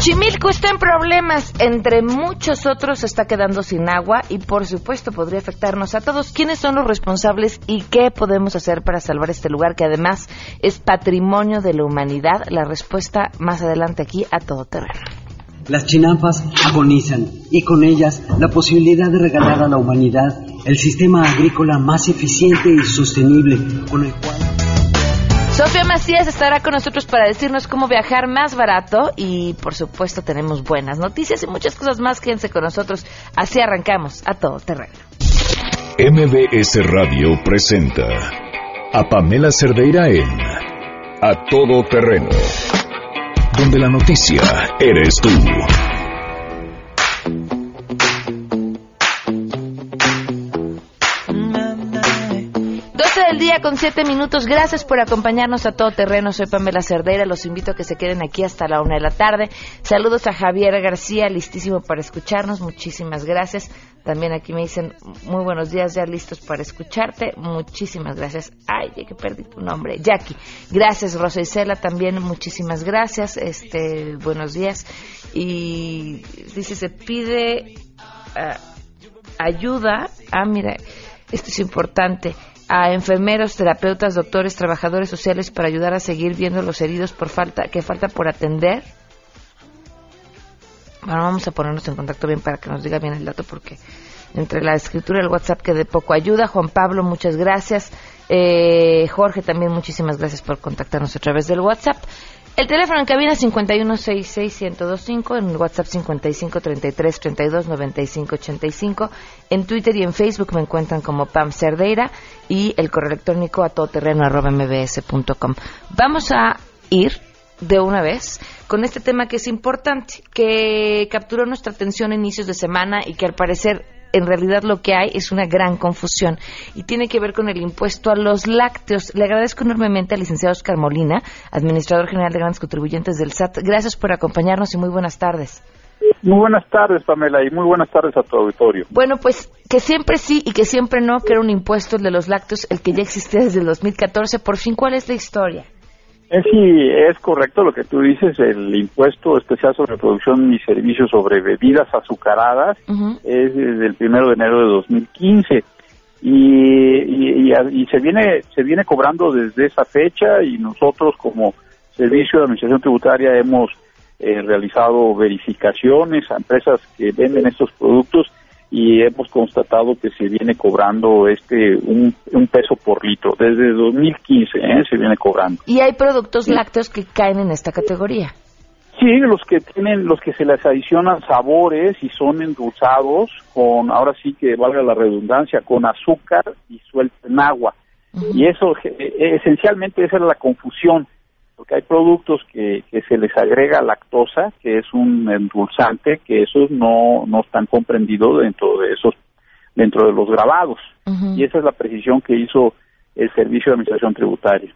Xochimilco está en problemas, entre muchos otros está quedando sin agua y por supuesto podría afectarnos a todos. ¿Quiénes son los responsables y qué podemos hacer para salvar este lugar que además es patrimonio de la humanidad? La respuesta más adelante aquí a todo terreno. Las chinampas agonizan y con ellas la posibilidad de regalar a la humanidad el sistema agrícola más eficiente y sostenible con el cual Sofía Macías estará con nosotros para decirnos cómo viajar más barato y por supuesto tenemos buenas noticias y muchas cosas más. Quédense con nosotros. Así arrancamos a todo terreno. MBS Radio presenta a Pamela Cerdeira en A Todo Terreno, donde la noticia eres tú. Día con siete minutos. Gracias por acompañarnos a todo terreno. Soy Pamela Cerdeira. Los invito a que se queden aquí hasta la una de la tarde. Saludos a Javier García, listísimo para escucharnos. Muchísimas gracias. También aquí me dicen muy buenos días, ya listos para escucharte. Muchísimas gracias. Ay, que perdí tu nombre. Jackie. Gracias, Rosa Isela. También muchísimas gracias. Este, buenos días. Y dice, se pide ah, ayuda. Ah, mira, esto es importante a enfermeros, terapeutas, doctores, trabajadores sociales para ayudar a seguir viendo los heridos por falta que falta por atender. Bueno, vamos a ponernos en contacto bien para que nos diga bien el dato porque entre la escritura y el WhatsApp que de poco ayuda. Juan Pablo, muchas gracias. Eh, Jorge, también muchísimas gracias por contactarnos a través del WhatsApp. El teléfono en cabina 5166125, en WhatsApp 5533329585, en Twitter y en Facebook me encuentran como Pam Cerdeira y el correo electrónico a todoterreno.mbs.com. Vamos a ir de una vez con este tema que es importante, que capturó nuestra atención a inicios de semana y que al parecer en realidad lo que hay es una gran confusión y tiene que ver con el impuesto a los lácteos. Le agradezco enormemente al licenciado Oscar Molina, administrador general de grandes contribuyentes del SAT. Gracias por acompañarnos y muy buenas tardes. Muy buenas tardes, Pamela, y muy buenas tardes a tu auditorio. Bueno, pues que siempre sí y que siempre no, que era un impuesto el de los lácteos, el que ya existía desde el 2014. Por fin, ¿cuál es la historia? Es, sí, es correcto lo que tú dices, el impuesto especial sobre producción y servicios sobre bebidas azucaradas es desde el primero de enero de 2015 y, y, se viene se viene cobrando desde esa fecha y nosotros como servicio de administración tributaria hemos eh, realizado verificaciones a empresas que venden estos productos y hemos constatado que se viene cobrando este un, peso por litro. Desde 2015 ¿eh? se viene cobrando. ¿Y hay productos lácteos que caen en esta categoría? Sí, los que tienen, los que se les adicionan sabores y son endulzados con, ahora sí que valga la redundancia, con azúcar y suelten agua. Y eso, e, esencialmente esa es la confusión porque hay productos que, que se les agrega lactosa, que es un endulzante, que esos no, no están comprendidos dentro de esos, dentro de los grabados. Y esa es la precisión que hizo el Servicio de Administración Tributaria.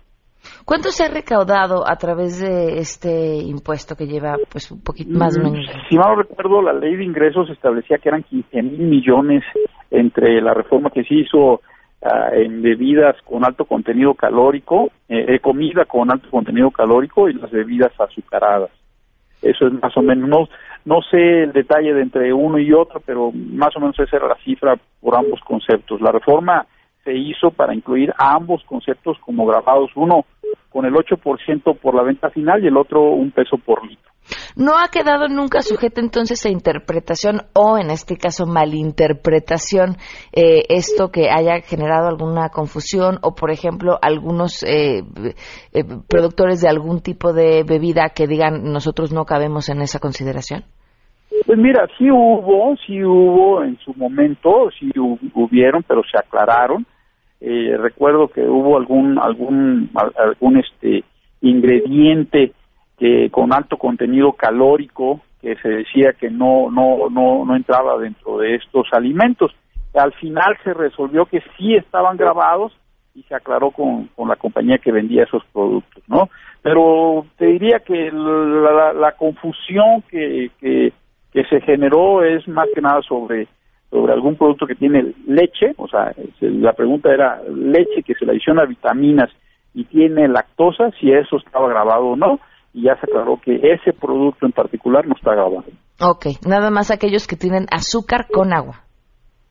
¿Cuánto se ha recaudado a través de este impuesto que lleva pues un poquito más o mm, menos? Si mal no recuerdo, la ley de ingresos establecía que eran 15 mil millones entre la reforma que se hizo Ah, en bebidas con alto contenido calórico, eh, eh, comida con alto contenido calórico y las bebidas azucaradas. Eso es más o menos, no, no sé el detalle de entre uno y otro, pero más o menos esa era la cifra por ambos conceptos. La reforma se hizo para incluir a ambos conceptos como grabados, uno con el 8% por la venta final y el otro un peso por litro. ¿No ha quedado nunca sujeto entonces a interpretación o, en este caso, malinterpretación eh, esto que haya generado alguna confusión o, por ejemplo, algunos eh, eh, productores de algún tipo de bebida que digan nosotros no cabemos en esa consideración? Pues mira, sí hubo, sí hubo en su momento, sí hubieron, pero se aclararon. Recuerdo que hubo algún algún algún este ingrediente que con alto contenido calórico que se decía que no no no no entraba dentro de estos alimentos. Al final se resolvió que sí estaban grabados y se aclaró con, con la compañía que vendía esos productos no pero te diría que la, la, confusión que, que, que se generó es más que nada sobre sobre algún producto que tiene leche, o sea, la pregunta era leche que se le adiciona vitaminas y tiene lactosa, si eso estaba grabado o no, y ya se aclaró que ese producto en particular no está grabado. Ok, nada más aquellos que tienen azúcar con agua.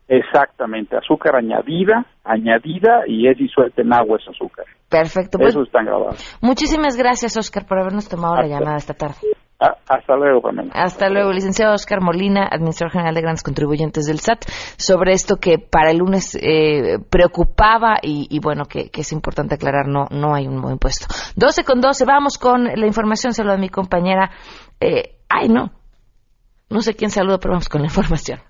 Exactamente, azúcar añadida, añadida y es disuelta en agua ese azúcar. Perfecto. Pues, Eso están grabados. Muchísimas gracias, Oscar, por habernos tomado la llamada esta tarde. Ah, hasta luego, Pamela. Hasta licenciado Oscar Molina, administrador general de grandes contribuyentes del SAT, sobre esto que para el lunes eh, preocupaba y, bueno, que, que es importante aclarar, no, no hay un nuevo impuesto. 12 con 12, vamos con la información, saludo a mi compañera. Eh, ay, no, no sé quién saluda, pero vamos con la información.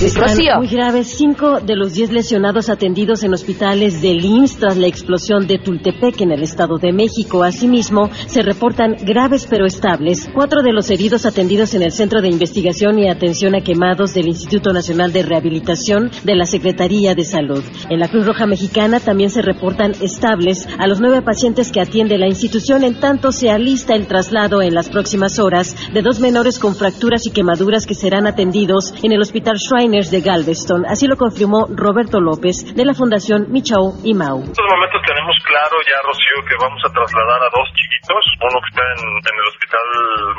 Están muy graves. Cinco de los diez lesionados atendidos en hospitales del IMSS tras la explosión de Tultepec en el Estado de México. Asimismo, se reportan graves pero estables. Cuatro de los heridos atendidos en el Centro de Investigación y Atención a Quemados del Instituto Nacional de Rehabilitación de la Secretaría de Salud. En la Cruz Roja Mexicana también se reportan estables a los nueve pacientes que atiende la institución, en tanto se alista el traslado en las próximas horas de dos menores con fracturas y quemaduras que serán atendidos en el Hospital Shriners de Galveston. Así lo confirmó Roberto López de la Fundación Michau y Mau. En estos momentos tenemos claro ya, Rocío, que vamos a trasladar a dos chiquitos, uno que está en, en el Hospital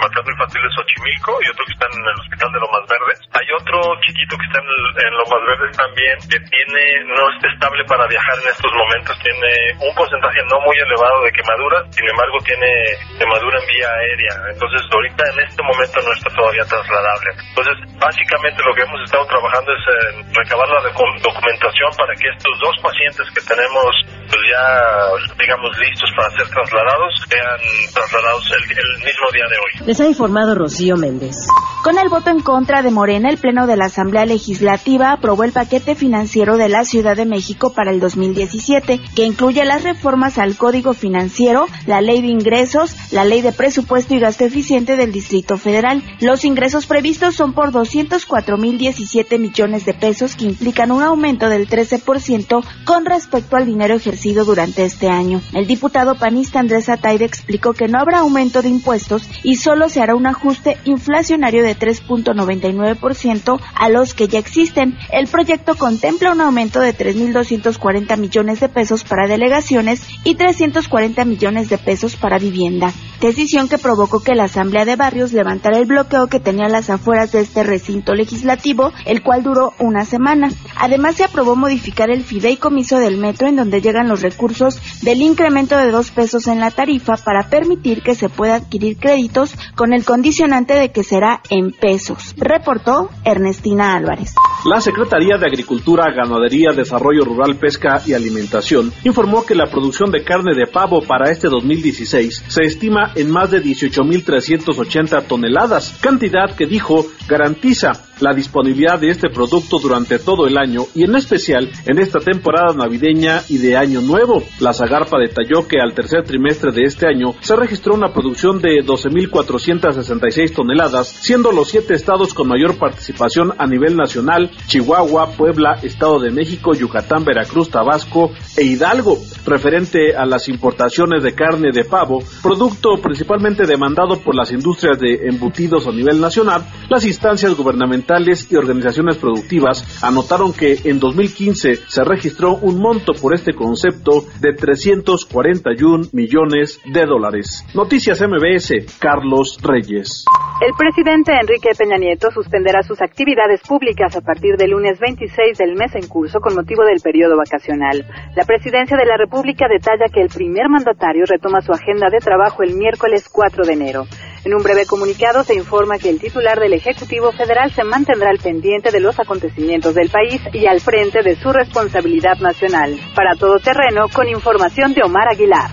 Materno Infantil de Xochimilco y otro que está en el Hospital de Lomas Verdes. Hay otro chiquito que está en, en Lomas Verdes también, que tiene, no está estable para viajar en estos momentos, tiene un porcentaje no muy elevado de quemaduras, sin embargo tiene quemadura en vía aérea, entonces ahorita en este momento no está todavía trasladable. Entonces, básicamente lo que hemos estado trabajando es en recabar la docu- documentación para que estos dos pacientes que tenemos pues ya digamos listos para ser trasladados sean trasladados el, el mismo día de hoy. Les ha informado Rocío Méndez. Con el voto en contra de Morena, el Pleno de la Asamblea Legislativa aprobó el paquete financiero de la Ciudad de México para el 2017, que incluye las reformas al Código Financiero, la Ley de Ingresos, la Ley de Presupuesto y Gasto Eficiente del Distrito Federal. Los ingresos previstos son por 204.017 millones de pesos, que implican un aumento del 13% con respecto al dinero ejercido durante este año. El diputado panista Andrés Ataide explicó que no habrá aumento de impuestos y solo se hará un ajuste inflacionario de 3.99% a los que ya existen. El proyecto contempla un aumento de 3.240 millones de pesos para delegaciones y 340 millones de pesos para vivienda. Decisión que provocó que la Asamblea de Barrios levantara el bloqueo que tenía las afueras de este recinto legislativo, el cual duró una semana. Además, se aprobó modificar el fideicomiso del metro en donde llegan los recursos del incremento de dos pesos en la tarifa para permitir que se pueda adquirir créditos con el condicionante de que será en pesos, reportó Ernestina Álvarez. La Secretaría de Agricultura, Ganadería, Desarrollo Rural, Pesca y Alimentación informó que la producción de carne de pavo para este 2016 se estima en más de 18.380 toneladas, cantidad que dijo garantiza la disponibilidad de este producto durante todo el año y en especial en esta temporada navideña y de Año Nuevo. La Zagarpa detalló que al tercer trimestre de este año se registró una producción de 12.466 toneladas, siendo los siete estados con mayor participación a nivel nacional Chihuahua, Puebla, Estado de México, Yucatán, Veracruz, Tabasco e Hidalgo. Referente a las importaciones de carne de pavo, producto principalmente demandado por las industrias de embutidos a nivel nacional, las instancias gubernamentales y organizaciones productivas anotaron que en 2015 se registró un monto por este concepto de 341 millones de dólares. Noticias MBS, Carlos Reyes. El presidente Enrique Peña Nieto suspenderá sus actividades públicas a partir del lunes 26 del mes en curso con motivo del periodo vacacional. La presidencia de la República detalla que el primer mandatario retoma su agenda de trabajo el miércoles 4 de enero. En un breve comunicado se informa que el titular del Ejecutivo Federal se mantendrá al pendiente de los acontecimientos del país y al frente de su responsabilidad nacional. Para todo terreno, con información de Omar Aguilar.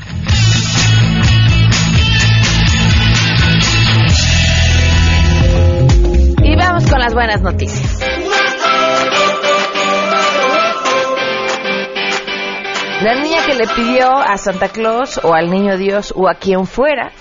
Y vamos con las buenas noticias. La niña que le pidió a Santa Claus o al niño Dios o a quien fuera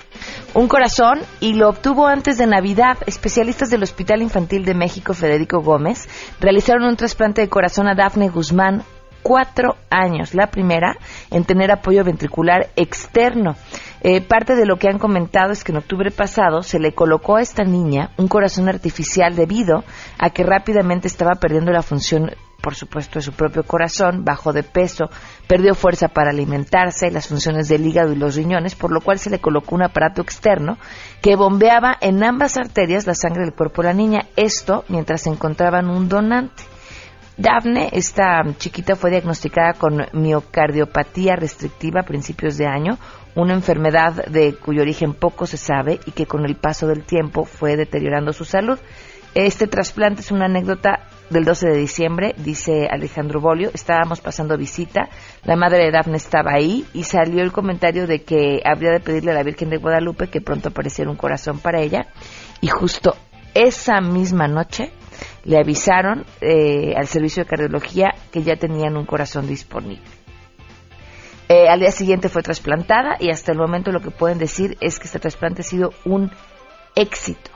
un corazón y lo obtuvo antes de Navidad. Especialistas del Hospital Infantil de México, Federico Gómez, realizaron un trasplante de corazón a Dafne Guzmán, cuatro años, la primera en tener apoyo ventricular externo. Eh, parte de lo que han comentado es que en octubre pasado se le colocó a esta niña un corazón artificial debido a que rápidamente estaba perdiendo la función por supuesto, de su propio corazón, bajó de peso, perdió fuerza para alimentarse, las funciones del hígado y los riñones, por lo cual se le colocó un aparato externo que bombeaba en ambas arterias la sangre del cuerpo de la niña, esto mientras encontraban un donante. Daphne, esta chiquita, fue diagnosticada con miocardiopatía restrictiva a principios de año, una enfermedad de cuyo origen poco se sabe y que con el paso del tiempo fue deteriorando su salud. Este trasplante es una anécdota del 12 de diciembre, dice Alejandro Bolio. Estábamos pasando visita, la madre de Daphne estaba ahí y salió el comentario de que habría de pedirle a la Virgen de Guadalupe que pronto apareciera un corazón para ella. Y justo esa misma noche le avisaron eh, al servicio de cardiología que ya tenían un corazón disponible. Eh, al día siguiente fue trasplantada y hasta el momento lo que pueden decir es que este trasplante ha sido un éxito.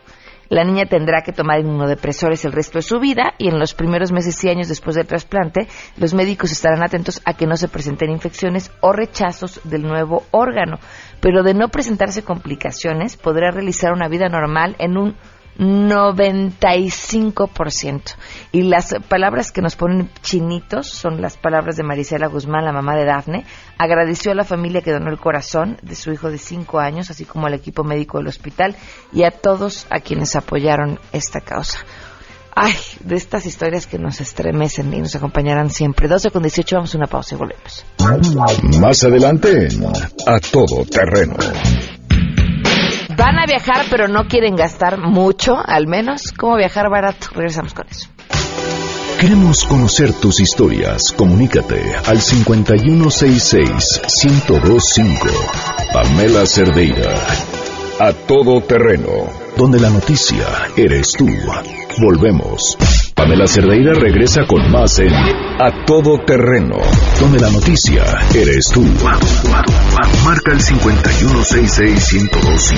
La niña tendrá que tomar inmunodepresores el resto de su vida y en los primeros meses y años después del trasplante, los médicos estarán atentos a que no se presenten infecciones o rechazos del nuevo órgano. Pero de no presentarse complicaciones, podrá realizar una vida normal en un 95%. Y las palabras que nos ponen chinitos son las palabras de Marisela Guzmán, la mamá de Dafne. Agradeció a la familia que donó el corazón de su hijo de 5 años, así como al equipo médico del hospital y a todos a quienes apoyaron esta causa. Ay, de estas historias que nos estremecen y nos acompañarán siempre. 12 con 18, vamos a una pausa y volvemos. Más adelante, a todo terreno van a viajar pero no quieren gastar mucho, al menos, ¿cómo viajar barato? Regresamos con eso. Queremos conocer tus historias. Comunícate al 5166-1025. Pamela Cerdeira. A todo terreno. Donde la noticia eres tú. Volvemos. Pamela Cerdeira regresa con más en A Todo Terreno, donde la noticia eres tú. Marca el 51662.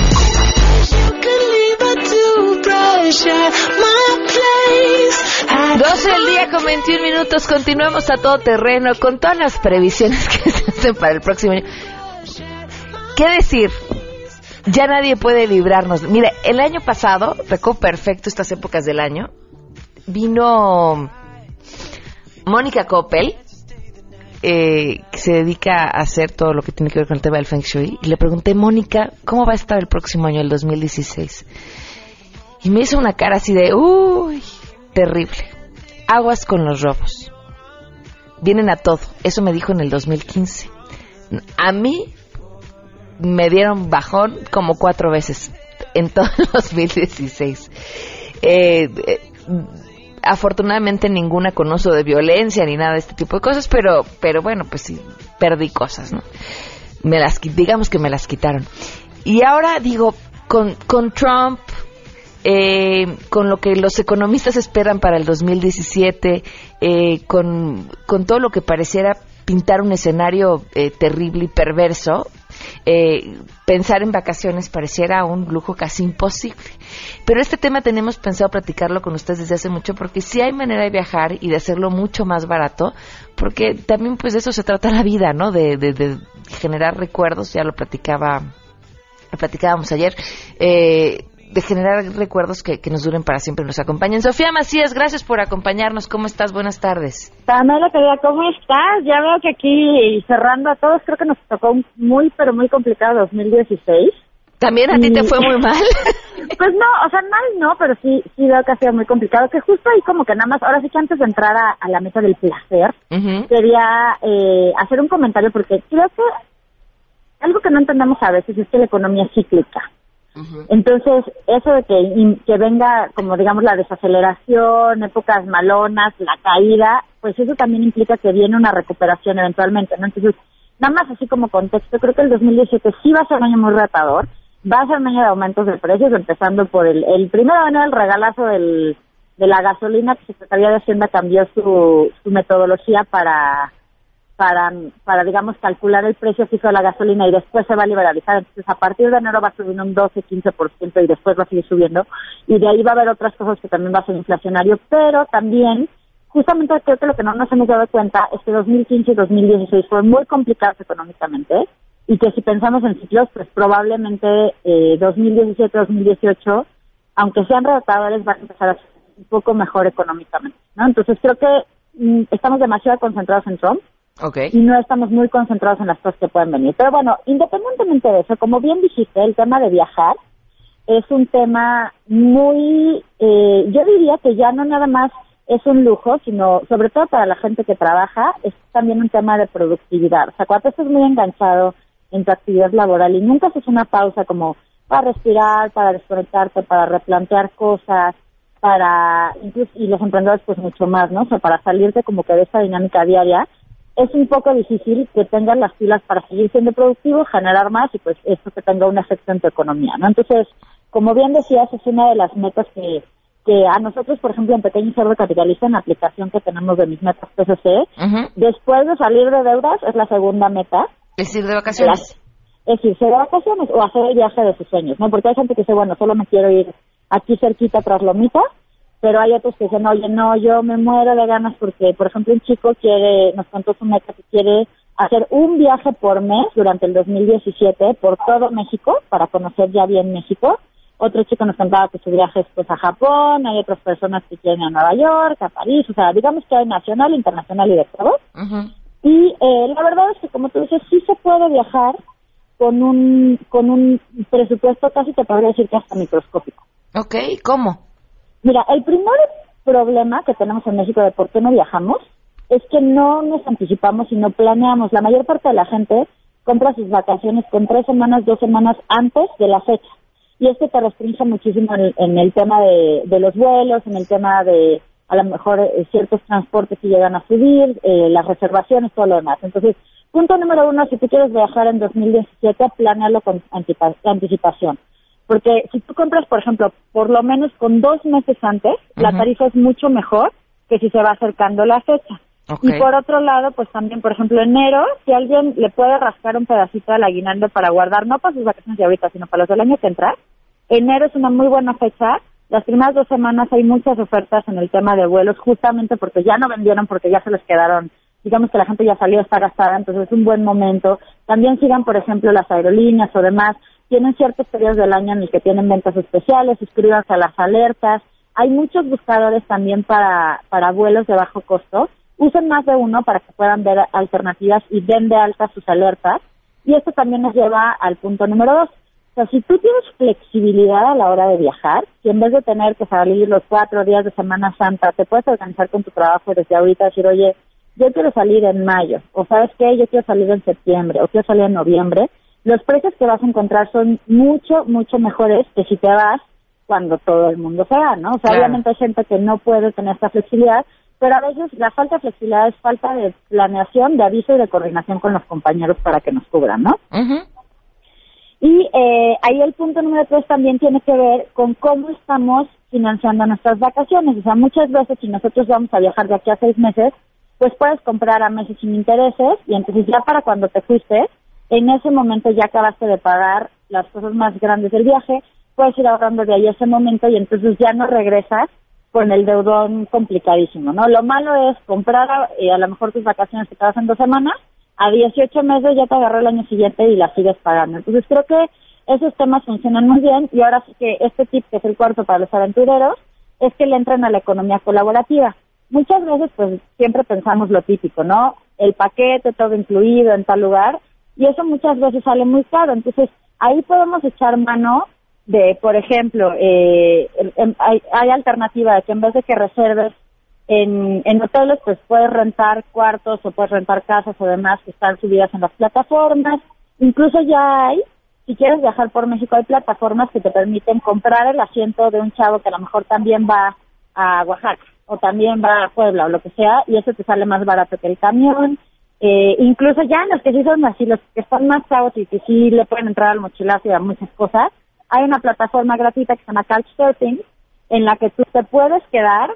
12 del día con 21 minutos. Continuamos a todo terreno con todas las previsiones que se hacen para el próximo año. ¿Qué decir? Ya nadie puede librarnos. Mire, el año pasado, recuerdo perfecto estas épocas del año, vino Mónica Coppel, eh, que se dedica a hacer todo lo que tiene que ver con el tema del Feng Shui, y le pregunté, Mónica, ¿cómo va a estar el próximo año, el 2016? Y me hizo una cara así de, uy, terrible. Aguas con los robos. Vienen a todo. Eso me dijo en el 2015. A mí me dieron bajón como cuatro veces en todo el 2016. Eh, afortunadamente ninguna con uso de violencia ni nada de este tipo de cosas, pero, pero bueno, pues sí, perdí cosas, ¿no? Me las, digamos que me las quitaron. Y ahora digo, con, con Trump, eh, con lo que los economistas esperan para el 2017, eh, con, con todo lo que pareciera pintar un escenario eh, terrible y perverso, eh, pensar en vacaciones pareciera un lujo casi imposible. Pero este tema tenemos pensado platicarlo con ustedes desde hace mucho porque sí hay manera de viajar y de hacerlo mucho más barato, porque también pues de eso se trata la vida, ¿no? De, de, generar recuerdos, ya lo platicaba, lo platicábamos ayer. Eh, de generar recuerdos que, nos duren para siempre nos acompañen. Sofía Macías, gracias por acompañarnos. ¿Cómo estás? Buenas tardes. Pamela, querida, ¿cómo estás? Ya veo que aquí cerrando a todos, creo que nos tocó un muy, pero muy complicado 2016. ¿También a ti te fue muy mal? pues no, o sea, mal no, pero sí, sí veo que ha sido muy complicado. Que justo ahí como que nada más, ahora sí que antes de entrar a, la mesa del placer, quería eh, hacer un comentario porque creo que algo que no entendemos a veces es que la economía es cíclica. Entonces, eso de que, que venga, como digamos, la desaceleración, épocas malonas, la caída, pues eso también implica que viene una recuperación eventualmente, ¿no? Entonces, nada más así como contexto, creo que el 2017 sí va a ser un año muy retador, va a ser un año de aumentos de precios, empezando por el, el primero año del regalazo del, de la gasolina, que Secretaría de Hacienda cambió su, su metodología para para, para, digamos, calcular el precio fijo de la gasolina y después se va a liberalizar. Entonces, a partir de enero va a subir un 12-15% y después va a seguir subiendo. Y de ahí va a haber otras cosas que también va a ser inflacionario, pero también, justamente creo que lo que no nos hemos dado cuenta es que 2015 y 2016 fueron muy complicados económicamente y que si pensamos en ciclos, pues probablemente eh, 2017-2018, aunque sean retadores, van a empezar a ser un poco mejor económicamente, ¿no? Entonces creo que mm, estamos demasiado concentrados en Trump. Y no estamos muy concentrados en las cosas que pueden venir. Pero bueno, independientemente de eso, como bien dijiste, el tema de viajar es un tema muy, eh, yo diría que ya no nada más es un lujo, sino sobre todo para la gente que trabaja, es también un tema de productividad. O sea, cuando estás muy enganchado en tu actividad laboral y nunca haces una pausa como para respirar, para desconectarte, para replantear cosas, para, incluso, y los emprendedores pues mucho más, ¿no? O sea, para salirte como que de esa dinámica diaria, es un poco difícil que tengas las pilas para seguir siendo productivo, generar más y pues esto que tenga un efecto en tu economía, ¿no? Entonces, como bien decías, es una de las metas que, que a nosotros, por ejemplo, en Pequeño Cerdo Capitalista, en la aplicación que tenemos de mis metas PCC, después de salir de deudas, es la segunda meta. Es ir de vacaciones. es irse de vacaciones o hacer el viaje de sus sueños, ¿no? Porque hay gente que dice, bueno, solo me quiero ir aquí cerquita tras Lomita, pero hay otros que dicen, oye, no, yo me muero de ganas porque, por ejemplo, un chico quiere, nos contó su meta que quiere hacer un viaje por mes durante el 2017 por todo México para conocer ya bien México otro chico nos contaba que su viaje es pues, a Japón, hay otras personas que quieren a Nueva York, a París, o sea, digamos que hay nacional, internacional y de todo. Y eh, la verdad es que, como tú dices, sí se puede viajar con un, con un presupuesto casi te podría decir que hasta microscópico. Ok, ¿cómo? Mira, el primer problema que tenemos en México de por qué no viajamos es que no nos anticipamos y no planeamos. La mayor parte de la gente compra sus vacaciones con tres semanas, dos semanas antes de la fecha y esto te restringe muchísimo en, el tema de, los vuelos, en el tema de a lo mejor eh, ciertos transportes que llegan a subir, eh, las reservaciones, todo lo demás. Entonces, punto número uno, si tú quieres viajar en 2017, planealo con anticipación. Porque si tú compras, por ejemplo, por lo menos con dos meses antes, la tarifa es mucho mejor que si se va acercando la fecha. Y por otro lado, pues también, por ejemplo, enero, si alguien le puede rascar un pedacito al aguinaldo para guardar, no para sus vacaciones de ahorita, sino para los del año que entra, enero es una muy buena fecha. Las primeras dos semanas hay muchas ofertas en el tema de vuelos, justamente porque ya no vendieron, porque ya se les quedaron, digamos que la gente ya salió, está gastada, entonces es un buen momento. También sigan, por ejemplo, las aerolíneas o demás. Tienen ciertos periodos del año en el que tienen ventas especiales, suscríbanse a las alertas. Hay muchos buscadores también para, para vuelos de bajo costo usen más de uno para que puedan ver alternativas y den de alta sus alertas. Y esto también nos lleva al punto número dos. O sea, si tú tienes flexibilidad a la hora de viajar, si en vez de tener que salir los cuatro días de Semana Santa, te puedes organizar con tu trabajo desde ahorita, decir, oye, yo quiero salir en mayo, o sabes qué, yo quiero salir en septiembre, o quiero salir en noviembre, los precios que vas a encontrar son mucho, mucho mejores que si te vas cuando todo el mundo se va, ¿no? O sea, obviamente hay gente que no puede tener esta flexibilidad, pero a veces la falta de flexibilidad es falta de planeación, de aviso y de coordinación con los compañeros para que nos cubran, ¿no? Y eh, ahí el punto número tres también tiene que ver con cómo estamos financiando nuestras vacaciones. O sea, muchas veces si nosotros vamos a viajar de aquí a seis meses, pues puedes comprar a meses sin intereses y entonces ya para cuando te fuiste, en ese momento ya acabaste de pagar las cosas más grandes del viaje, puedes ir ahorrando de ahí ese momento y entonces ya no regresas con el deudón complicadísimo, ¿no? Lo malo es comprar eh, a lo mejor tus vacaciones te en dos semanas, a 18 meses ya te agarró el año siguiente y las sigues pagando. Entonces creo que esos temas funcionan muy bien y ahora sí que este tip que es el cuarto para los aventureros es que le entran a la economía colaborativa. Muchas veces pues siempre pensamos lo típico, ¿no? El paquete todo incluido en tal lugar y eso muchas veces sale muy caro. Entonces ahí podemos echar mano de, por ejemplo, eh, hay, hay, alternativa de que en vez de que reserves en, en hoteles, pues puedes rentar cuartos o puedes rentar casas o demás que están subidas en las plataformas. Incluso ya hay, si quieres viajar por México, hay plataformas que te permiten comprar el asiento de un chavo que a lo mejor también va a Oaxaca o también va a Puebla o lo que sea, y eso te sale más barato que el camión. Eh, incluso ya los que sí son así, los que están más chavos y que sí le pueden entrar al mochilazo y a muchas cosas, hay una plataforma gratuita que se llama Couchsurfing, en la que tú te puedes quedar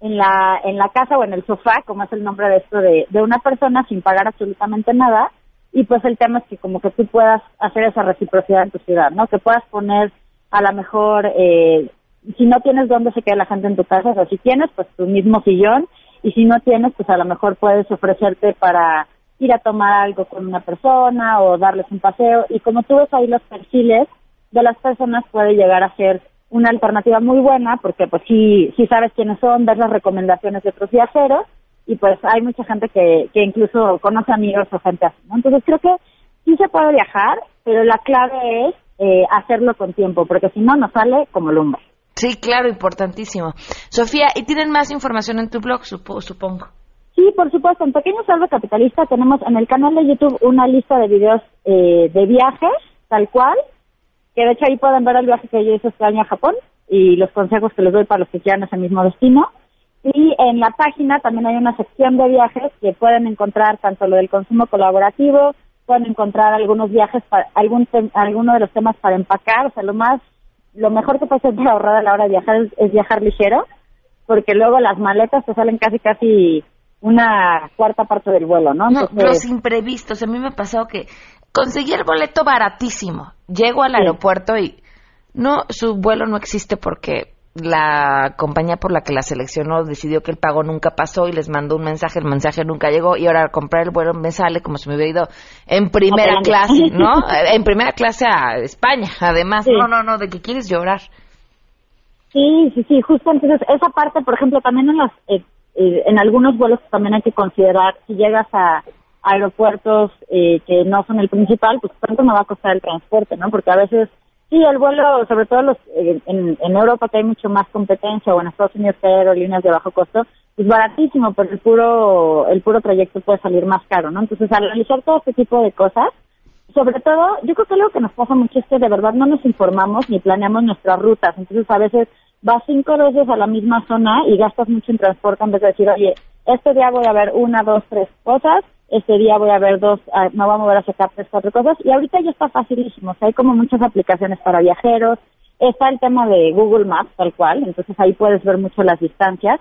en la, en la casa o en el sofá, como es el nombre de esto, de, de una persona sin pagar absolutamente nada. Y pues el tema es que como que tú puedas hacer esa reciprocidad en tu ciudad, ¿no? Que puedas poner a lo mejor, eh, si no tienes dónde se queda la gente en tu casa, o si tienes, pues tu mismo sillón. Y si no tienes, pues a lo mejor puedes ofrecerte para ir a tomar algo con una persona o darles un paseo. Y como tú ves ahí los perfiles, de las personas puede llegar a ser una alternativa muy buena porque pues sí, sí sabes quiénes son, ver las recomendaciones de otros viajeros y pues hay mucha gente que, que incluso conoce amigos o gente así, ¿no? Entonces creo que sí se puede viajar, pero la clave es eh, hacerlo con tiempo, porque si no, nos sale como lumbre. Sí, claro, importantísimo. Sofía, ¿y tienen más información en tu blog, supongo? Sí, por supuesto. En Pequeño Salvo Capitalista tenemos en el canal de YouTube una lista de videos eh, de viajes, tal cual, que de hecho ahí pueden ver el viaje que yo hice este año a Japón y los consejos que les doy para los que quieran ese mismo destino. Y en la página también hay una sección de viajes que pueden encontrar tanto lo del consumo colaborativo, pueden encontrar algunos viajes, para, algún alguno de los temas para empacar, o sea, lo más, lo mejor que puede ser para ahorrar a la hora de viajar es, viajar ligero, porque luego las maletas te salen casi, casi una cuarta parte del vuelo, ¿no? los imprevistos, a mí me ha pasado que conseguí el boleto baratísimo, llego al aeropuerto y no, su vuelo no existe porque la compañía por la que la seleccionó decidió que el pago nunca pasó y les mandó un mensaje, el mensaje nunca llegó y ahora al comprar el vuelo me sale como si me hubiera ido en primera clase, ¿no? en primera clase a España, además. No, no, no, de que quieres llorar. Sí, sí, sí, justo entonces esa parte, por ejemplo, también en los eh, eh, en algunos vuelos también hay que considerar si llegas a aeropuertos eh, que no son el principal, pues cuánto me va a costar el transporte, ¿no? Porque a veces Sí, el vuelo, sobre todo los, eh, en, Europa que hay mucho más competencia o en Estados Unidos que hay aerolíneas de bajo costo, es baratísimo, pero el puro, el puro trayecto puede salir más caro, ¿no? Entonces, al realizar todo este tipo de cosas, sobre todo, yo creo que algo que nos pasa mucho es que de verdad no nos informamos ni planeamos nuestras rutas. Entonces, a veces vas cinco veces a la misma zona y gastas mucho en transporte en vez de decir, oye, este día voy a ver una, dos, tres cosas este día voy a ver dos, ah, no vamos a ver a sacar tres, cuatro cosas, y ahorita ya está facilísimo, o sea, hay como muchas aplicaciones para viajeros, está el tema de Google Maps tal cual, entonces ahí puedes ver mucho las distancias,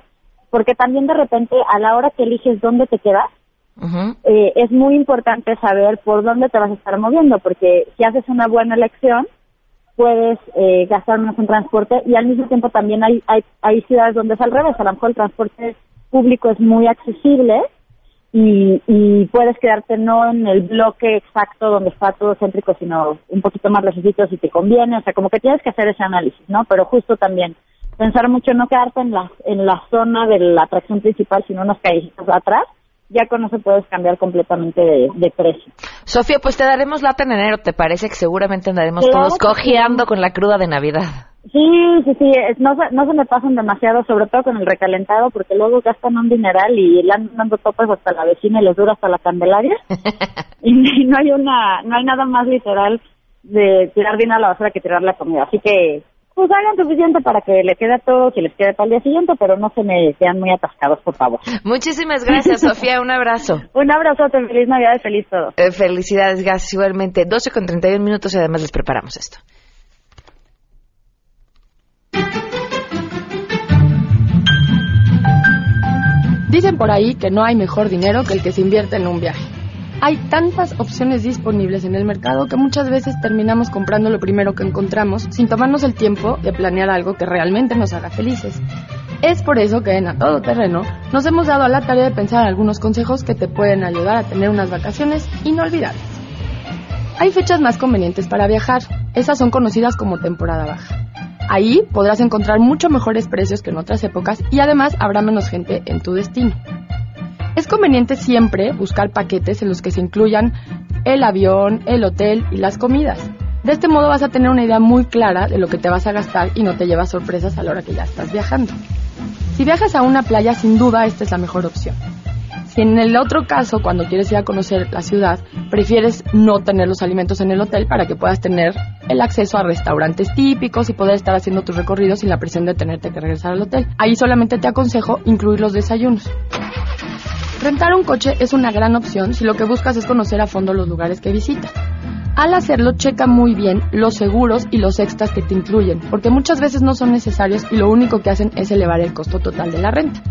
porque también de repente a la hora que eliges dónde te quedas, eh, es muy importante saber por dónde te vas a estar moviendo, porque si haces una buena elección, puedes eh, gastar menos en transporte y al mismo tiempo también hay, hay, hay ciudades donde es al revés, a lo mejor el transporte público es muy accesible, y, y puedes quedarte no en el bloque exacto donde está todo céntrico, sino un poquito más lejos si te conviene, o sea, como que tienes que hacer ese análisis, ¿no? Pero justo también pensar mucho no quedarte en la, en la zona de la atracción principal, sino unos callecitos atrás, ya con eso puedes cambiar completamente de, precio. Sofía, pues te daremos lata en enero, ¿te parece que seguramente andaremos todos cojeando con la cruda de Navidad? Sí, sí, sí, no, no se me pasan demasiado, sobre todo con el recalentado, porque luego gastan un dineral y le andan dando topas hasta la vecina y les dura hasta la candelaria. y no hay una, no hay nada más literal de tirar dinero a la basura que tirar la comida. Así que, pues hagan suficiente para que le quede todo, que les quede para el día siguiente, pero no se me sean muy atascados, por favor. Muchísimas gracias, Sofía, un abrazo. un abrazo, feliz Navidad y feliz todo. Eh, felicidades, gracias igualmente. 12 con 31 minutos y además les preparamos esto. Dicen por ahí que no hay mejor dinero que el que se invierte en un viaje. Hay tantas opciones disponibles en el mercado que muchas veces terminamos comprando lo primero que encontramos sin tomarnos el tiempo de planear algo que realmente nos haga felices. Es por eso que en A Todo Terreno nos hemos dado a la tarea de pensar algunos consejos que te pueden ayudar a tener unas vacaciones inolvidables. Hay fechas más convenientes para viajar, esas son conocidas como temporada baja. Ahí podrás encontrar mucho mejores precios que en otras épocas y además habrá menos gente en tu destino. Es conveniente siempre buscar paquetes en los que se incluyan el avión, el hotel y las comidas. De este modo vas a tener una idea muy clara de lo que te vas a gastar y no te llevas sorpresas a la hora que ya estás viajando. Si viajas a una playa, sin duda esta es la mejor opción. Si en el otro caso, cuando quieres ir a conocer la ciudad, prefieres no tener los alimentos en el hotel para que puedas tener el acceso a restaurantes típicos y poder estar haciendo tus recorridos sin la presión de tenerte que regresar al hotel. Ahí solamente te aconsejo incluir los desayunos. Rentar un coche es una gran opción si lo que buscas es conocer a fondo los lugares que visitas. Al hacerlo, checa muy bien los seguros y los extras que te incluyen, porque muchas veces no son necesarios y lo único que hacen es elevar el costo total de la renta.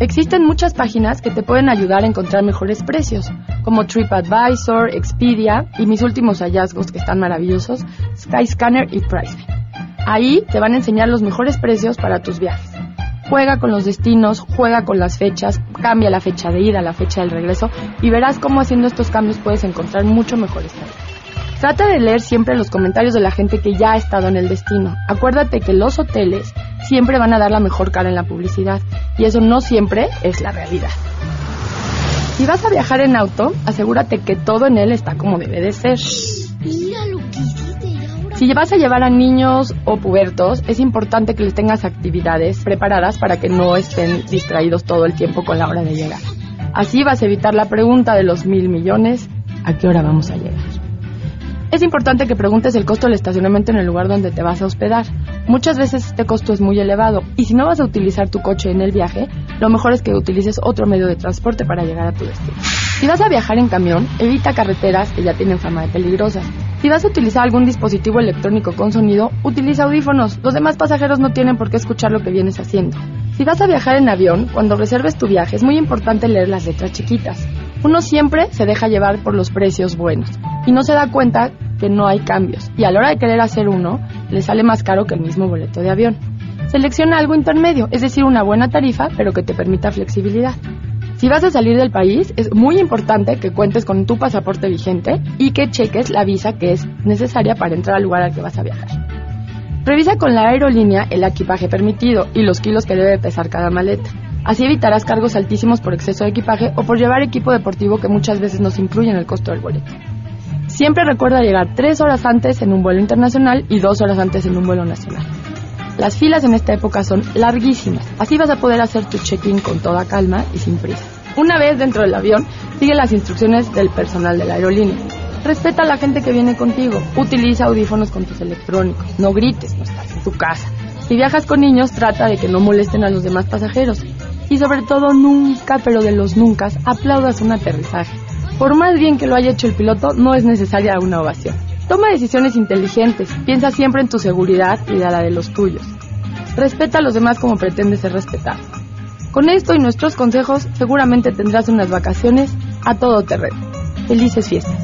Existen muchas páginas que te pueden ayudar a encontrar mejores precios, como TripAdvisor, Expedia y mis últimos hallazgos que están maravillosos, Skyscanner y Priceful. Ahí te van a enseñar los mejores precios para tus viajes. Juega con los destinos, juega con las fechas, cambia la fecha de ida, la fecha del regreso y verás cómo haciendo estos cambios puedes encontrar mucho mejores tarifas. Trata de leer siempre los comentarios de la gente que ya ha estado en el destino. Acuérdate que los hoteles siempre van a dar la mejor cara en la publicidad y eso no siempre es la realidad. Si vas a viajar en auto, asegúrate que todo en él está como debe de ser. Si vas a llevar a niños o pubertos, es importante que les tengas actividades preparadas para que no estén distraídos todo el tiempo con la hora de llegar. Así vas a evitar la pregunta de los mil millones, ¿a qué hora vamos a llegar? Es importante que preguntes el costo del estacionamiento en el lugar donde te vas a hospedar. Muchas veces este costo es muy elevado y si no vas a utilizar tu coche en el viaje, lo mejor es que utilices otro medio de transporte para llegar a tu destino. Si vas a viajar en camión, evita carreteras que ya tienen fama de peligrosas. Si vas a utilizar algún dispositivo electrónico con sonido, utiliza audífonos. Los demás pasajeros no tienen por qué escuchar lo que vienes haciendo. Si vas a viajar en avión, cuando reserves tu viaje es muy importante leer las letras chiquitas. Uno siempre se deja llevar por los precios buenos y no se da cuenta que no hay cambios y a la hora de querer hacer uno le sale más caro que el mismo boleto de avión. Selecciona algo intermedio, es decir, una buena tarifa pero que te permita flexibilidad. Si vas a salir del país, es muy importante que cuentes con tu pasaporte vigente y que cheques la visa que es necesaria para entrar al lugar al que vas a viajar. Revisa con la aerolínea el equipaje permitido y los kilos que debe pesar cada maleta. Así evitarás cargos altísimos por exceso de equipaje o por llevar equipo deportivo que muchas veces nos incluye en el costo del boleto. Siempre recuerda llegar tres horas antes en un vuelo internacional y dos horas antes en un vuelo nacional. Las filas en esta época son larguísimas, así vas a poder hacer tu check-in con toda calma y sin prisa. Una vez dentro del avión, sigue las instrucciones del personal de la aerolínea. Respeta a la gente que viene contigo. Utiliza audífonos con tus electrónicos. No grites, no estás en tu casa. Si viajas con niños, trata de que no molesten a los demás pasajeros. Y sobre todo, nunca, pero de los nunca, aplaudas un aterrizaje. Por más bien que lo haya hecho el piloto, no es necesaria una ovación. Toma decisiones inteligentes. Piensa siempre en tu seguridad y la de los tuyos. Respeta a los demás como pretendes ser respetado. Con esto y nuestros consejos, seguramente tendrás unas vacaciones a todo terreno. Felices fiestas.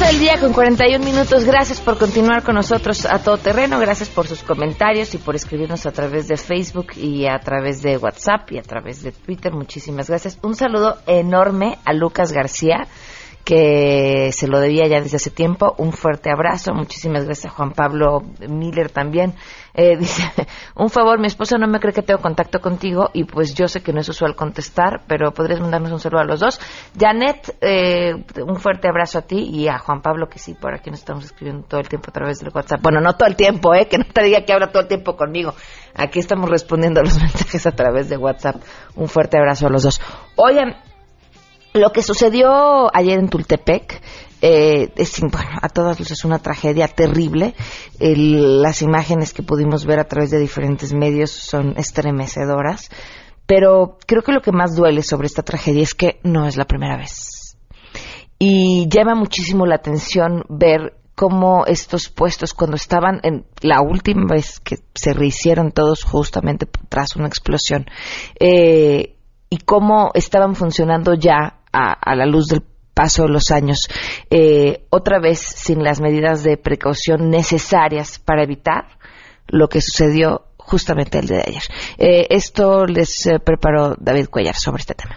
El día con 41 minutos. Gracias por continuar con nosotros a todo terreno. Gracias por sus comentarios y por escribirnos a través de Facebook y a través de WhatsApp y a través de Twitter. Muchísimas gracias. Un saludo enorme a Lucas García que se lo debía ya desde hace tiempo. Un fuerte abrazo. Muchísimas gracias a Juan Pablo Miller también. Eh, dice, un favor, mi esposa no me cree que tengo contacto contigo y pues yo sé que no es usual contestar, pero podrías mandarnos un saludo a los dos. Janet, eh, un fuerte abrazo a ti y a Juan Pablo, que sí, por aquí nos estamos escribiendo todo el tiempo a través del WhatsApp. Bueno, no todo el tiempo, eh, que no te diga que habla todo el tiempo conmigo. Aquí estamos respondiendo a los mensajes a través de WhatsApp. Un fuerte abrazo a los dos. Oigan, lo que sucedió ayer en Tultepec eh, es, bueno, a todas luces es una tragedia terrible. las imágenes que pudimos ver a través de diferentes medios son estremecedoras. Pero creo que lo que más duele sobre esta tragedia es que no es la primera vez. Y llama muchísimo la atención ver cómo estos puestos, cuando estaban en la última vez que se rehicieron todos justamente tras una explosión, eh, y cómo estaban funcionando ya a, la luz del paso de los años, eh, otra vez sin las medidas de precaución necesarias para evitar lo que sucedió justamente el de ayer. Eh, esto les eh, preparó David Cuellar sobre este tema.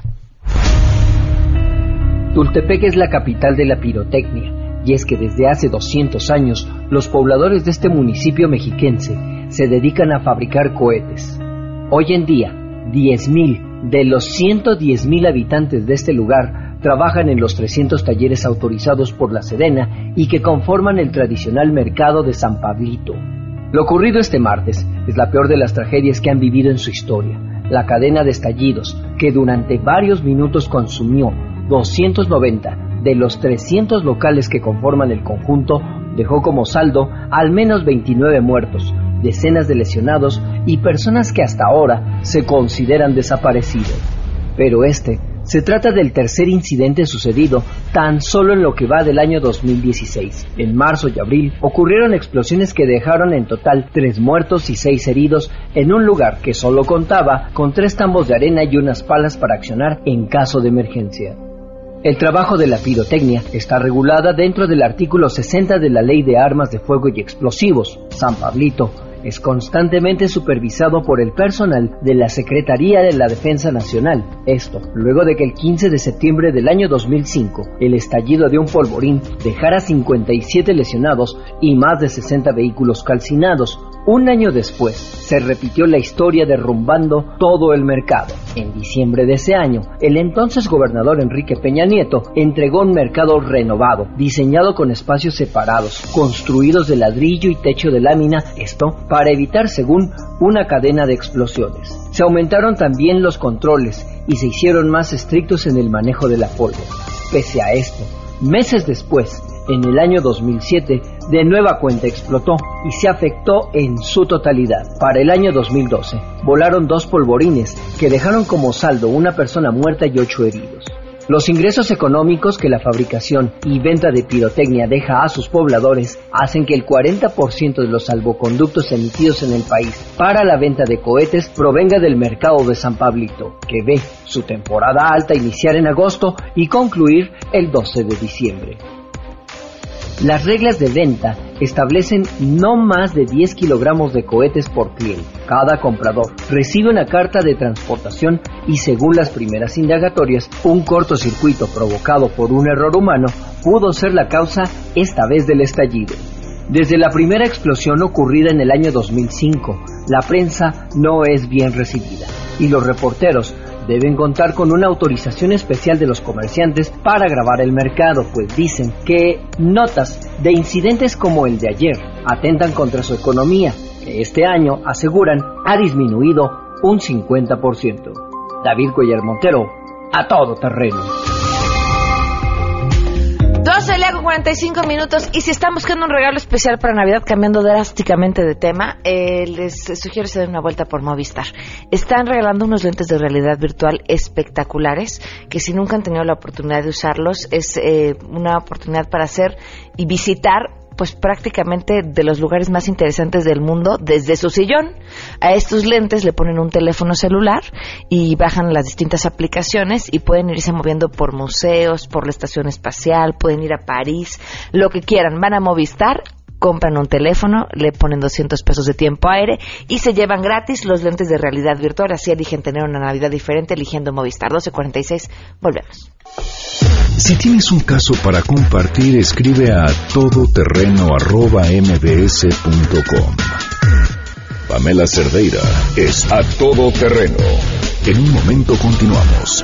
Tultepec es la capital de la pirotecnia, y es que desde hace 200 años los pobladores de este municipio mexiquense se dedican a fabricar cohetes. Hoy en día, 10.000 de los 110.000 habitantes de este lugar trabajan en los 300 talleres autorizados por la Sedena y que conforman el tradicional mercado de San Pablito. Lo ocurrido este martes es la peor de las tragedias que han vivido en su historia. La cadena de estallidos, que durante varios minutos consumió 290 de los 300 locales que conforman el conjunto, dejó como saldo al menos 29 muertos, decenas de lesionados y personas que hasta ahora se consideran desaparecidos. Pero este Se trata del tercer incidente sucedido tan solo en lo que va del año 2016. En marzo y abril ocurrieron explosiones que dejaron en total tres muertos y seis heridos en un lugar que solo contaba con tres tambos de arena y unas palas para accionar en caso de emergencia. El trabajo de la pirotecnia está regulada dentro del artículo 60 de la Ley de Armas de Fuego y Explosivos. San Pablito es constantemente supervisado por el personal de la Secretaría de la Defensa Nacional. Esto, luego de que el 15 de septiembre del año 2005, el estallido de un polvorín dejara 57 lesionados y más de 60 vehículos calcinados, un año después, se repitió la historia derrumbando todo el mercado. En diciembre de ese año, el entonces gobernador Enrique Peña Nieto entregó un mercado renovado, diseñado con espacios separados, construidos de ladrillo y techo de lámina, esto para evitar, según, una cadena de explosiones. Se aumentaron también los controles y se hicieron más estrictos en el manejo de la pólvora. Pese a esto, meses después, en el año 2007, de nueva cuenta explotó y se afectó en su totalidad. Para el año 2012, volaron dos polvorines que dejaron como saldo una persona muerta y ocho heridos. Los ingresos económicos que la fabricación y venta de pirotecnia deja a sus pobladores hacen que el 40% de los salvoconductos emitidos en el país para la venta de cohetes provenga del mercado de San Pablito, que ve su temporada alta iniciar en agosto y concluir el 12 de diciembre. Las reglas de venta establecen no más de 10 kilogramos de cohetes por cliente. Cada comprador recibe una carta de transportación y según las primeras indagatorias, un cortocircuito provocado por un error humano pudo ser la causa esta vez del estallido. Desde la primera explosión ocurrida en el año 2005, la prensa no es bien recibida y los reporteros deben contar con una autorización especial de los comerciantes para grabar el mercado, pues dicen que notas de incidentes como el de ayer atentan contra su economía, que este año, aseguran, ha disminuido un 50%. David Cuellar Montero, a todo terreno. 12 le hago 45 minutos y si están buscando un regalo especial para Navidad cambiando drásticamente de tema, eh, les sugiero se den una vuelta por Movistar. Están regalando unos lentes de realidad virtual espectaculares que si nunca han tenido la oportunidad de usarlos es eh, una oportunidad para hacer y visitar pues prácticamente de los lugares más interesantes del mundo desde su sillón. A estos lentes le ponen un teléfono celular y bajan las distintas aplicaciones y pueden irse moviendo por museos, por la estación espacial, pueden ir a París, lo que quieran. Van a Movistar compran un teléfono, le ponen 200 pesos de tiempo aire y se llevan gratis los lentes de realidad virtual. Así eligen tener una Navidad diferente eligiendo Movistar. 1246, volvemos. Si tienes un caso para compartir, escribe a todoterreno.mbs.com. Pamela Cerdeira es a todoterreno. En un momento continuamos.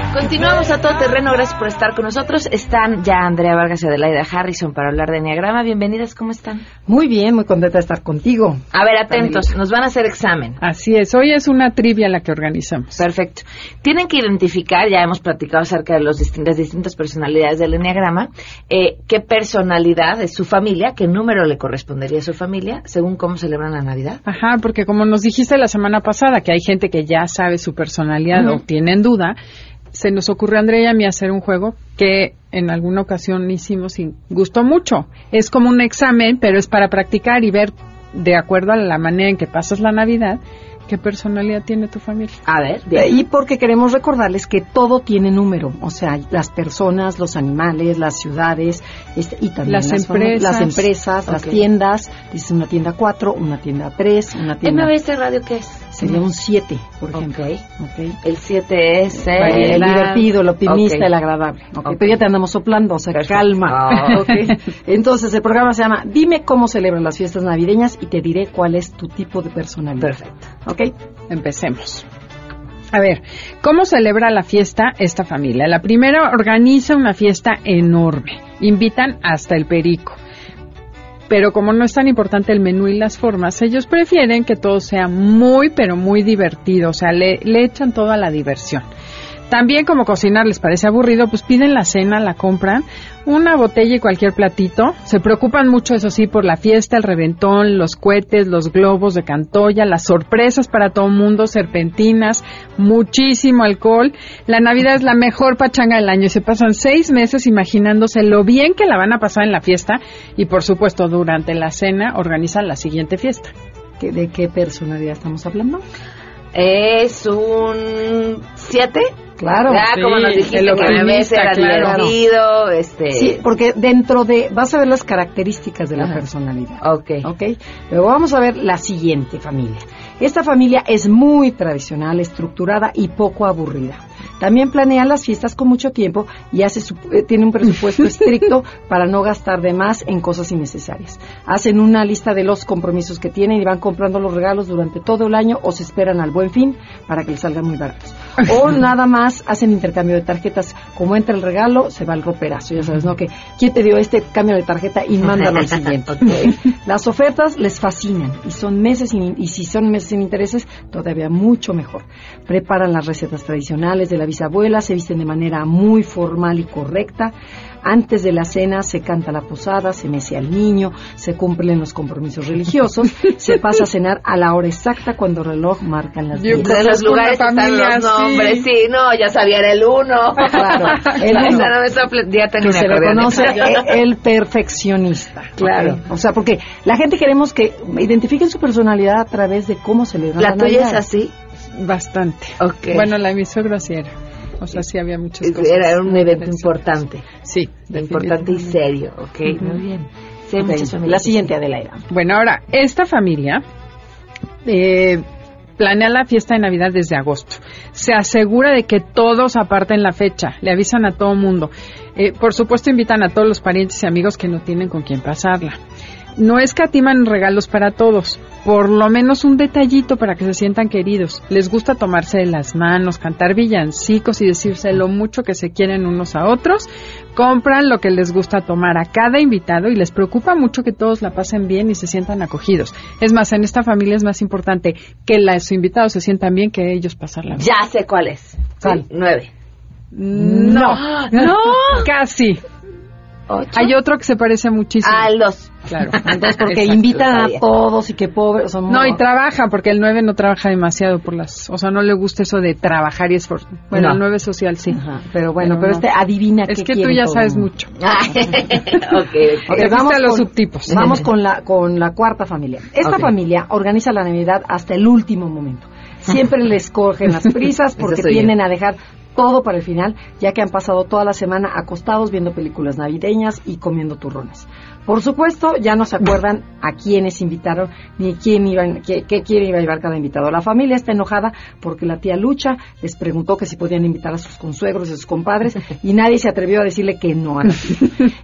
Continuamos a todo terreno, gracias por estar con nosotros. Están ya Andrea Vargas y Adelaida Harrison para hablar de Enneagrama. Bienvenidas, ¿cómo están? Muy bien, muy contenta de estar contigo. A ver, atentos, nos van a hacer examen. Así es, hoy es una trivia la que organizamos. Perfecto. Tienen que identificar, ya hemos platicado acerca de los distintas, distintas personalidades del Enneagrama, eh, qué personalidad es su familia, qué número le correspondería a su familia, según cómo celebran la Navidad. Ajá, porque como nos dijiste la semana pasada, que hay gente que ya sabe su personalidad o tienen duda, se nos ocurrió a Andrea y a mí hacer un juego que en alguna ocasión hicimos y gustó mucho. Es como un examen, pero es para practicar y ver de acuerdo a la manera en que pasas la Navidad ¿Qué personalidad tiene tu familia? A ver, y porque queremos recordarles que todo tiene número, o sea, las personas, los animales, las ciudades, este, y también las, empresas, las, empresas las tiendas, dice una tienda 4, una tienda 3, una tienda... ¿MBS Radio qué es? Sería un 7, por ejemplo. Okay. El 7 es el, divertido, el optimista, el agradable. Pero ya te andamos soplando, o sea, calma. Ah, Entonces, el programa se llama Dime cómo celebran las fiestas navideñas y te diré cuál es tu tipo de personalidad. Perfecto. ¿Ok? Empecemos. A ver, ¿cómo celebra la fiesta esta familia? La primera organiza una fiesta enorme. Invitan hasta el perico. Pero como no es tan importante el menú y las formas, ellos prefieren que todo sea muy, pero muy divertido. O sea, le, le echan toda la diversión. También como cocinar les parece aburrido, pues piden la cena, la compran, una botella y cualquier platito. Se preocupan mucho, eso sí, por la fiesta, el reventón, los cohetes, los globos de cantoya, las sorpresas para todo el mundo, serpentinas, muchísimo alcohol. La Navidad es la mejor pachanga del año y se pasan seis meses imaginándose lo bien que la van a pasar en la fiesta y por supuesto durante la cena organizan la siguiente fiesta. ¿De qué personalidad estamos hablando? Es un 7. Claro. Ya, como nos dijiste, que a veces era claro. divertido, este... Sí, porque dentro de, vas a ver las características de la Ajá. personalidad. Ok. ¿Ok? Luego vamos a ver la siguiente familia. Esta familia es muy tradicional, estructurada y poco aburrida. También planea las fiestas con mucho tiempo y hace su- eh, tiene un presupuesto estricto para no gastar de más en cosas innecesarias. Hacen una lista de los compromisos que tienen y van comprando los regalos durante todo el año o se esperan al buen fin para que les salgan muy baratos. O nada más hacen intercambio de tarjetas. Como entra el regalo, se va el roperazo. Ya sabes, ¿no? Que quién te dio este cambio de tarjeta y mándalo al siguiente. Las ofertas les fascinan y son meses sin- y si son meses sin intereses, todavía mucho mejor. Preparan las recetas tradicionales de la bisabuela, se visten de manera muy formal y correcta. Antes de la cena se canta la posada, se mece al niño, se cumplen los compromisos religiosos, se pasa a cenar a la hora exacta cuando el reloj marcan las Yo 10. De los Conozco lugares una están familia los nombres, sí. no, ya sabía, era el uno. Claro, el Esa uno. no me sople- ya tengo que se reconoce e- el perfeccionista. Claro. O sea, porque la gente queremos que identifiquen su personalidad a través de cómo se le da ¿La tuya es así? Bastante. Ok. Bueno, la de mi suegro sí era. O sea, sí había muchas cosas. Era un evento importante. Sí, Importante y serio, ok, muy bien. Sí, hay Ok, muchas familias La siguiente, Adelaida. Bueno, ahora, esta familia eh, planea la fiesta de Navidad desde agosto. Se asegura de que todos aparten la fecha, le avisan a todo mundo. Eh, por supuesto, invitan a todos los parientes y amigos que no tienen con quién pasarla. No escatiman regalos para todos, por lo menos un detallito para que se sientan queridos. Les gusta tomarse de las manos, cantar villancicos y decirse lo mucho que se quieren unos a otros. Compran lo que les gusta tomar a cada invitado y les preocupa mucho que todos la pasen bien y se sientan acogidos. Es más, en esta familia es más importante que los invitados se sientan bien que ellos pasarla bien. Ya sé cuál es. ¿Cuál? Sí, nueve. No, no, casi. Hay otro que se parece muchísimo. Al dos. Claro. Entonces, porque Exacto. invitan a todos y que pobres son No, y trabaja, porque el 9 no trabaja demasiado por las... O sea, no le gusta eso de trabajar y esforzar. Bueno, No. el 9 social sí. Ajá, pero bueno, pero, no. este adivina Es qué que tú ya todo sabes mucho. ok, ok. Ok, Te vamos a los con- subtipos. Vamos con la, con la cuarta familia. Esta familia organiza la Navidad hasta el último momento. Siempre les cogen las prisas porque tienden a dejar todo para el final, ya que han pasado toda la semana acostados viendo películas navideñas y comiendo turrones. Por supuesto, ya no se acuerdan a quiénes invitaron ni quién iba, qué, quién iba a llevar cada invitado. La familia está enojada porque la tía Lucha les preguntó que si podían invitar a sus consuegros y a sus compadres y nadie se atrevió a decirle que no. a.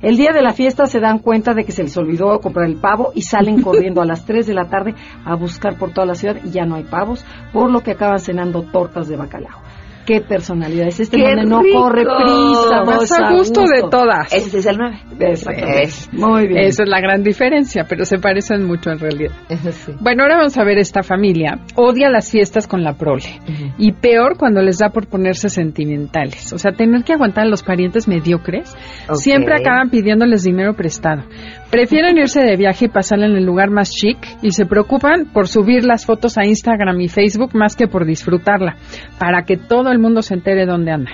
El día de la fiesta se dan cuenta de que se les olvidó comprar el pavo y salen corriendo a las 3 de la tarde a buscar por toda la ciudad y ya no hay pavos, por lo que acaban cenando tortas de bacalao. ¿Qué personalidad es este? ¡Qué donde no corre prisa, Más a gusto de todas. Ese es el nueve. Exactamente. Es. Muy bien. Esa es la gran diferencia, pero se parecen mucho en realidad. Sí. Bueno, ahora vamos a ver esta familia. Odia las fiestas con la prole. Y peor cuando les da por ponerse sentimentales. O sea, tener que aguantar a los parientes mediocres. Siempre acaban pidiéndoles dinero prestado. Prefieren irse de viaje y pasarla en el lugar más chic y se preocupan por subir las fotos a Instagram y Facebook más que por disfrutarla, para que todo el mundo se entere dónde andan.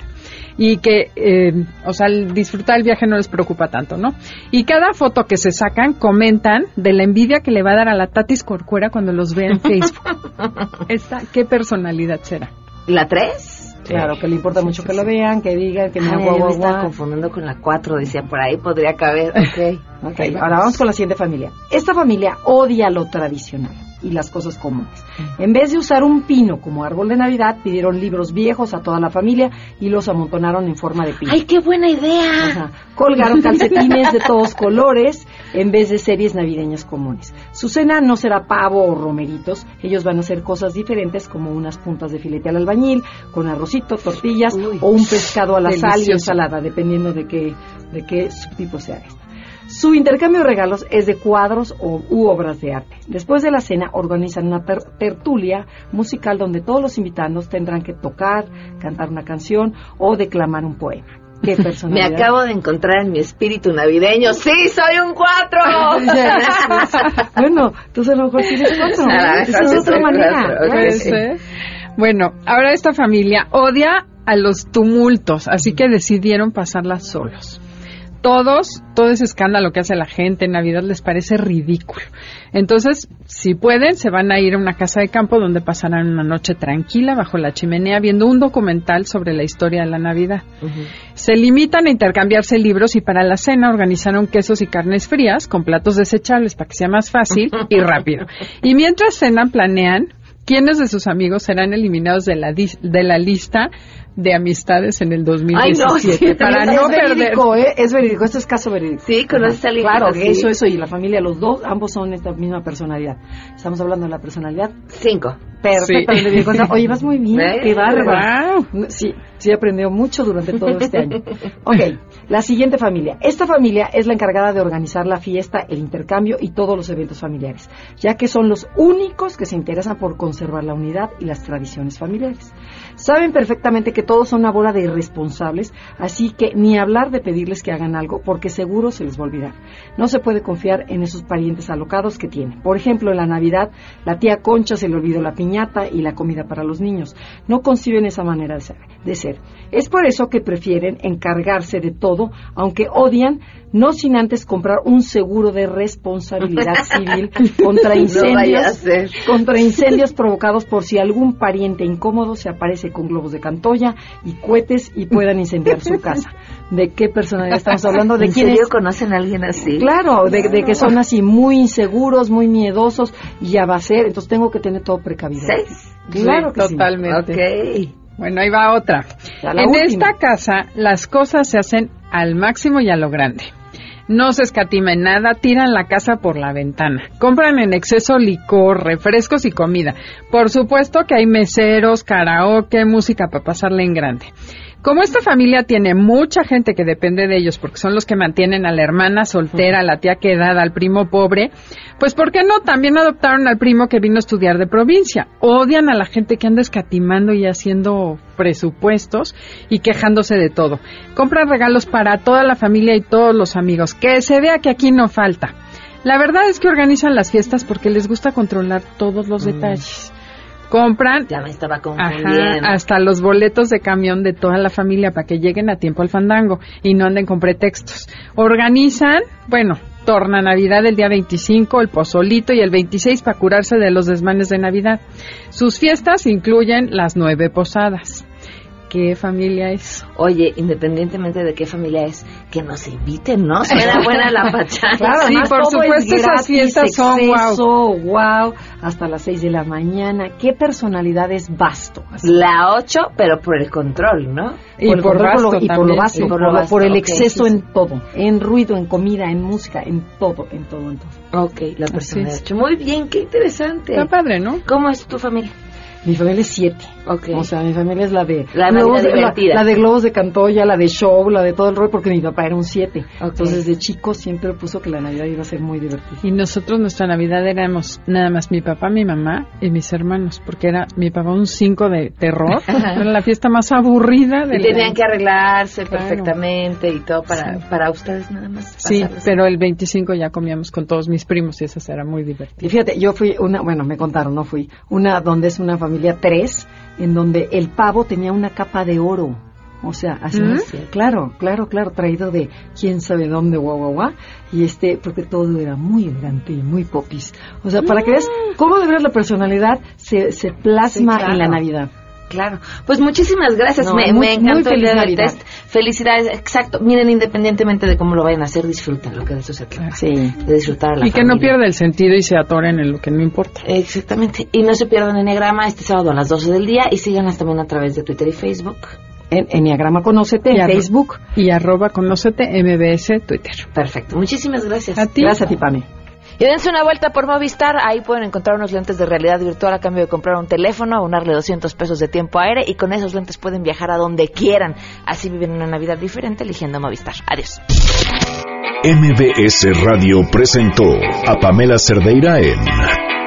Y que, eh, o sea, el disfrutar el viaje no les preocupa tanto, ¿no? Y cada foto que se sacan comentan de la envidia que le va a dar a la Tatis Corcuera cuando los ve en Facebook. Esta, ¿Qué personalidad será? ¿La tres? Claro, que le importa mucho que lo vean, que digan, que me Ay, guau, guau, estaba confundiendo con la cuatro, decía por ahí, podría caber, ok. Ok, ahora vamos con la siguiente familia. Esta familia odia lo tradicional y las cosas comunes. En vez de usar un pino como árbol de Navidad, pidieron libros viejos a toda la familia y los amontonaron en forma de pino. ¡Ay, qué buena idea! Ajá. Colgaron calcetines de todos colores en vez de series navideñas comunes. Su cena no será pavo o romeritos, ellos van a hacer cosas diferentes como unas puntas de filete al albañil, con arrocito, tortillas Uy. o un pescado a la sal y ensalada, dependiendo de qué, de qué subtipo sea este. Su intercambio de regalos es de cuadros o, u obras de arte. Después de la cena organizan una tertulia musical donde todos los invitados tendrán que tocar, cantar una canción o declamar un poema. ¿Qué Me acabo de encontrar en mi espíritu navideño. ¡Sí, soy un cuatro! bueno, tú a lo mejor tienes cuatro. Esa es otra manera. Bueno, ahora esta familia odia a los tumultos, así que decidieron pasarla solos todos, todo ese escándalo que hace la gente en Navidad les parece ridículo. Entonces, si pueden, se van a ir a una casa de campo donde pasarán una noche tranquila bajo la chimenea viendo un documental sobre la historia de la Navidad. Se limitan a intercambiarse libros y para la cena organizaron quesos y carnes frías con platos desechables para que sea más fácil y rápido. Y mientras cenan, planean quiénes de sus amigos serán eliminados de la, de la lista de amistades en el 2017 para no perder. Verídico, ¿eh? Es verídico, esto es caso verídico. Sí, conoces a alguien Claro, eso, eso, y la familia, los dos, ambos son esta misma personalidad. Estamos hablando de la personalidad. Cinco. Perfectamente. Oye, vas muy bien, qué bárbaro. Sí, sí aprendió mucho durante todo este año. Ok, la siguiente familia. Esta familia es la encargada de organizar la fiesta, el intercambio y todos los eventos familiares, ya que son los únicos que se interesan por conservar la unidad y las tradiciones familiares. Saben perfectamente que todos son una bola de irresponsables, así que ni hablar de pedirles que hagan algo, porque seguro se les va a olvidar. No se puede confiar en esos parientes alocados que tienen. Por ejemplo, en la Navidad, la tía Concha se le olvidó la piñata y la comida para los niños. No conciben esa manera de ser. Es por eso que prefieren encargarse de todo, aunque odian no sin antes comprar un seguro de responsabilidad civil contra incendios, contra incendios provocados por si algún pariente incómodo se aparece con globos de cantoya y cohetes y puedan incendiar su casa. ¿De qué personalidad estamos hablando? ¿De ¿En quién conocen a alguien así? Claro, de, que son así muy inseguros, muy miedosos y ya va a ser, entonces tengo que tener todo precavido. ¿Seis? Claro que totalmente. Bueno, ahí va otra. en esta casa las cosas se hacen al máximo y a lo grande. No se escatima en nada, tiran la casa por la ventana. Compran en exceso licor, refrescos y comida. Por supuesto que hay meseros, karaoke, música para pasarle en grande. Como esta familia tiene mucha gente que depende de ellos porque son los que mantienen a la hermana soltera, a la tía quedada, al primo pobre, pues ¿por qué no? También adoptaron al primo que vino a estudiar de provincia. Odian a la gente que anda escatimando y haciendo presupuestos y quejándose de todo. Compran regalos para toda la familia y todos los amigos. Que se vea que aquí no falta. La verdad es que organizan las fiestas porque les gusta controlar todos los mm. detalles compran ya me estaba confundiendo. hasta los boletos de camión de toda la familia para que lleguen a tiempo al fandango y no anden con pretextos. Organizan, bueno, torna Navidad el día 25, el pozolito y el 26 para curarse de los desmanes de Navidad. Sus fiestas incluyen las nueve posadas qué familia es. Oye, independientemente de qué familia es, que nos inviten, ¿no? Suena buena la pachanga. Claro, sí, por supuesto, esas fiestas son wow. wow. Hasta las 6 de la mañana. ¿Qué personalidad es vasto? La 8, pero por el control, ¿no? Y por, por, y por lo vasto, por, el exceso en todo. En ruido, en comida, en música, en todo, en todo, en todo. Ok, la personalidad. Muy bien, qué interesante. Está padre, ¿no? ¿Cómo es tu familia? Mi familia es siete. Okay. O sea, mi familia es la de la globos de, la, de globos de Cantoya, la de show, la de todo el rol, porque mi papá era un siete. Entonces, de chico siempre puso que la Navidad iba a ser muy divertida. Y nosotros, nuestra Navidad éramos nada más mi papá, mi mamá y mis hermanos, porque era mi papá un cinco de terror. era la fiesta más aburrida. De y tenían que arreglarse perfectamente y todo para, para ustedes nada más. Sí, pero el 25 ya comíamos con todos mis primos y eso era muy divertido. Y fíjate, yo fui una, bueno, me contaron, no fui, una donde es una familia familia 3, en donde el pavo tenía una capa de oro. O sea, así ¿Mm? claro, claro, claro, traído de quién sabe dónde, guau, guau, guau. Y este, porque todo era muy elegante y muy popis. O sea, para que veas mm. cómo de verdad la personalidad se, se plasma en la Navidad. Claro. Pues muchísimas gracias. me, encantó el día del test. Felicidades. Exacto. Miren, independientemente de cómo lo vayan a hacer, disfruten lo que de eso se trata. Sí. De disfrutar a la Y que no pierda el sentido y se atoren en lo que no importa. Exactamente. Y no se pierdan Enneagrama este sábado a las 12 del día y síganos también a través de Twitter y Facebook. En Enneagrama Conócete en Facebook. Y arroba Conócete MBS Twitter. Perfecto. Muchísimas gracias. A ti. Gracias a ti, Pame. Y dense una vuelta por Movistar, ahí pueden encontrar unos lentes de realidad virtual a cambio de comprar un teléfono, abonarle 200 pesos de tiempo aire y con esos lentes pueden viajar a donde quieran. Así viven una Navidad diferente eligiendo Movistar. Adiós. MBS Radio presentó a Pamela Cerdeira en